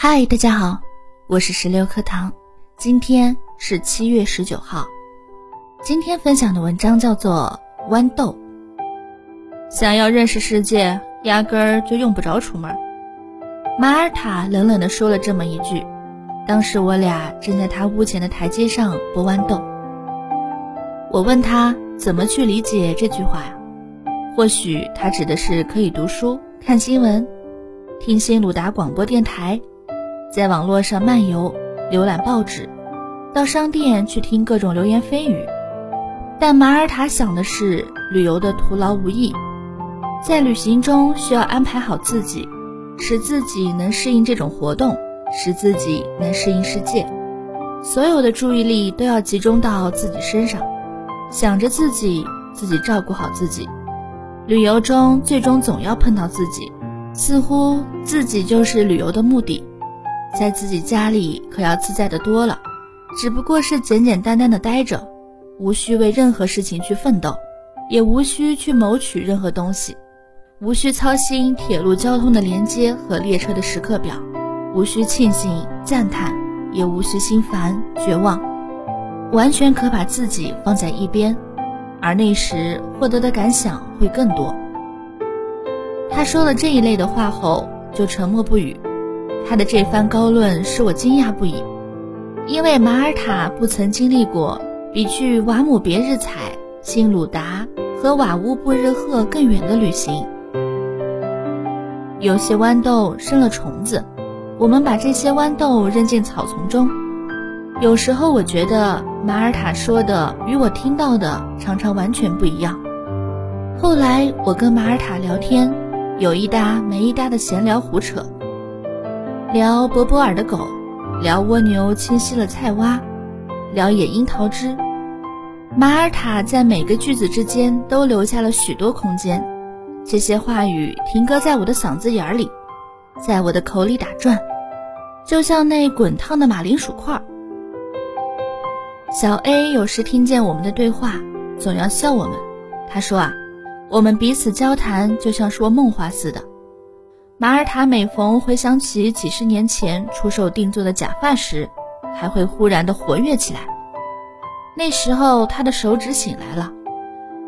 嗨，大家好，我是石榴课堂，今天是七月十九号。今天分享的文章叫做《豌豆》。想要认识世界，压根儿就用不着出门。马尔塔冷冷地说了这么一句。当时我俩正在他屋前的台阶上剥豌豆。我问他怎么去理解这句话呀？或许他指的是可以读书、看新闻、听新鲁达广播电台，在网络上漫游、浏览报纸，到商店去听各种流言蜚语。但马尔塔想的是旅游的徒劳无益，在旅行中需要安排好自己，使自己能适应这种活动。使自己能适应世界，所有的注意力都要集中到自己身上，想着自己，自己照顾好自己。旅游中最终总要碰到自己，似乎自己就是旅游的目的。在自己家里可要自在的多了，只不过是简简单单的待着，无需为任何事情去奋斗，也无需去谋取任何东西，无需操心铁路交通的连接和列车的时刻表。无需庆幸、赞叹，也无需心烦、绝望，完全可把自己放在一边，而那时获得的感想会更多。他说了这一类的话后，就沉默不语。他的这番高论使我惊讶不已，因为马尔塔不曾经历过比去瓦姆别日采、新鲁达和瓦乌布日赫更远的旅行。有些豌豆生了虫子。我们把这些豌豆扔进草丛中。有时候我觉得马尔塔说的与我听到的常常完全不一样。后来我跟马尔塔聊天，有一搭没一搭的闲聊胡扯，聊博博尔的狗，聊蜗牛清晰了菜洼，聊野樱桃汁。马尔塔在每个句子之间都留下了许多空间，这些话语停搁在我的嗓子眼里。在我的口里打转，就像那滚烫的马铃薯块。小 A 有时听见我们的对话，总要笑我们。他说啊，我们彼此交谈就像说梦话似的。马尔塔每逢回想起几十年前出售定做的假发时，还会忽然的活跃起来。那时候他的手指醒来了，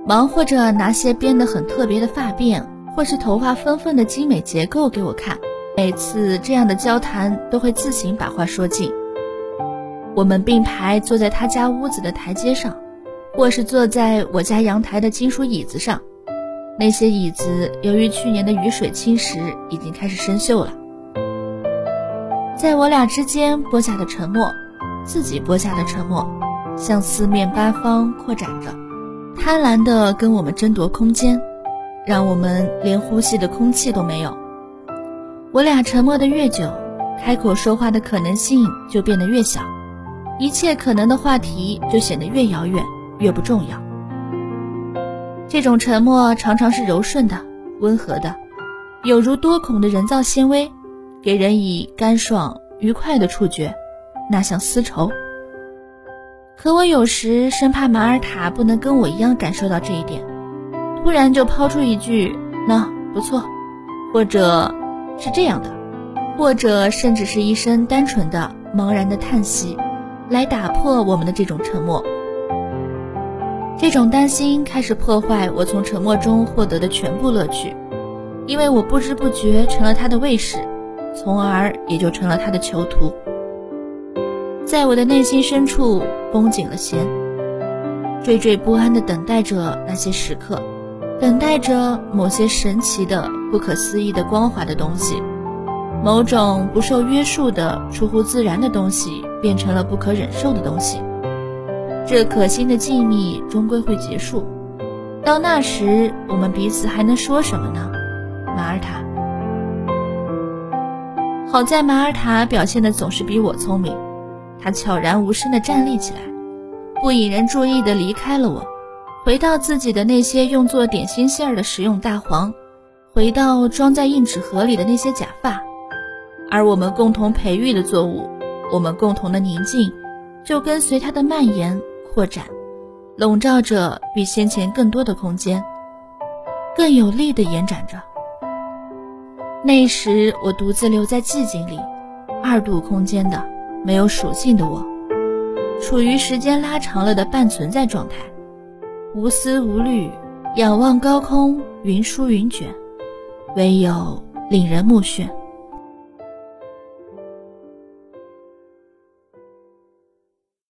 忙活着拿些编得很特别的发辫，或是头发纷纷的精美结构给我看。每次这样的交谈都会自行把话说尽。我们并排坐在他家屋子的台阶上，或是坐在我家阳台的金属椅子上。那些椅子由于去年的雨水侵蚀，已经开始生锈了。在我俩之间播下的沉默，自己播下的沉默，向四面八方扩展着，贪婪地跟我们争夺空间，让我们连呼吸的空气都没有。我俩沉默的越久，开口说话的可能性就变得越小，一切可能的话题就显得越遥远，越不重要。这种沉默常常是柔顺的、温和的，有如多孔的人造纤维，给人以干爽愉快的触觉，那像丝绸。可我有时生怕马尔塔不能跟我一样感受到这一点，突然就抛出一句“那不错”，或者。是这样的，或者甚至是一声单纯的、茫然的叹息，来打破我们的这种沉默。这种担心开始破坏我从沉默中获得的全部乐趣，因为我不知不觉成了他的卫士，从而也就成了他的囚徒。在我的内心深处绷紧了弦，惴惴不安地等待着那些时刻。等待着某些神奇的、不可思议的光滑的东西，某种不受约束的、出乎自然的东西变成了不可忍受的东西。这可心的静谧终归会结束。到那时，我们彼此还能说什么呢？马尔塔。好在马尔塔表现的总是比我聪明，他悄然无声地站立起来，不引人注意地离开了我。回到自己的那些用作点心馅儿的食用大黄，回到装在硬纸盒里的那些假发，而我们共同培育的作物，我们共同的宁静，就跟随它的蔓延扩展，笼罩着比先前更多的空间，更有力地延展着。那时我独自留在寂静里，二度空间的、没有属性的我，处于时间拉长了的半存在状态，无思无虑，仰望高空，云舒云卷，唯有令人目眩。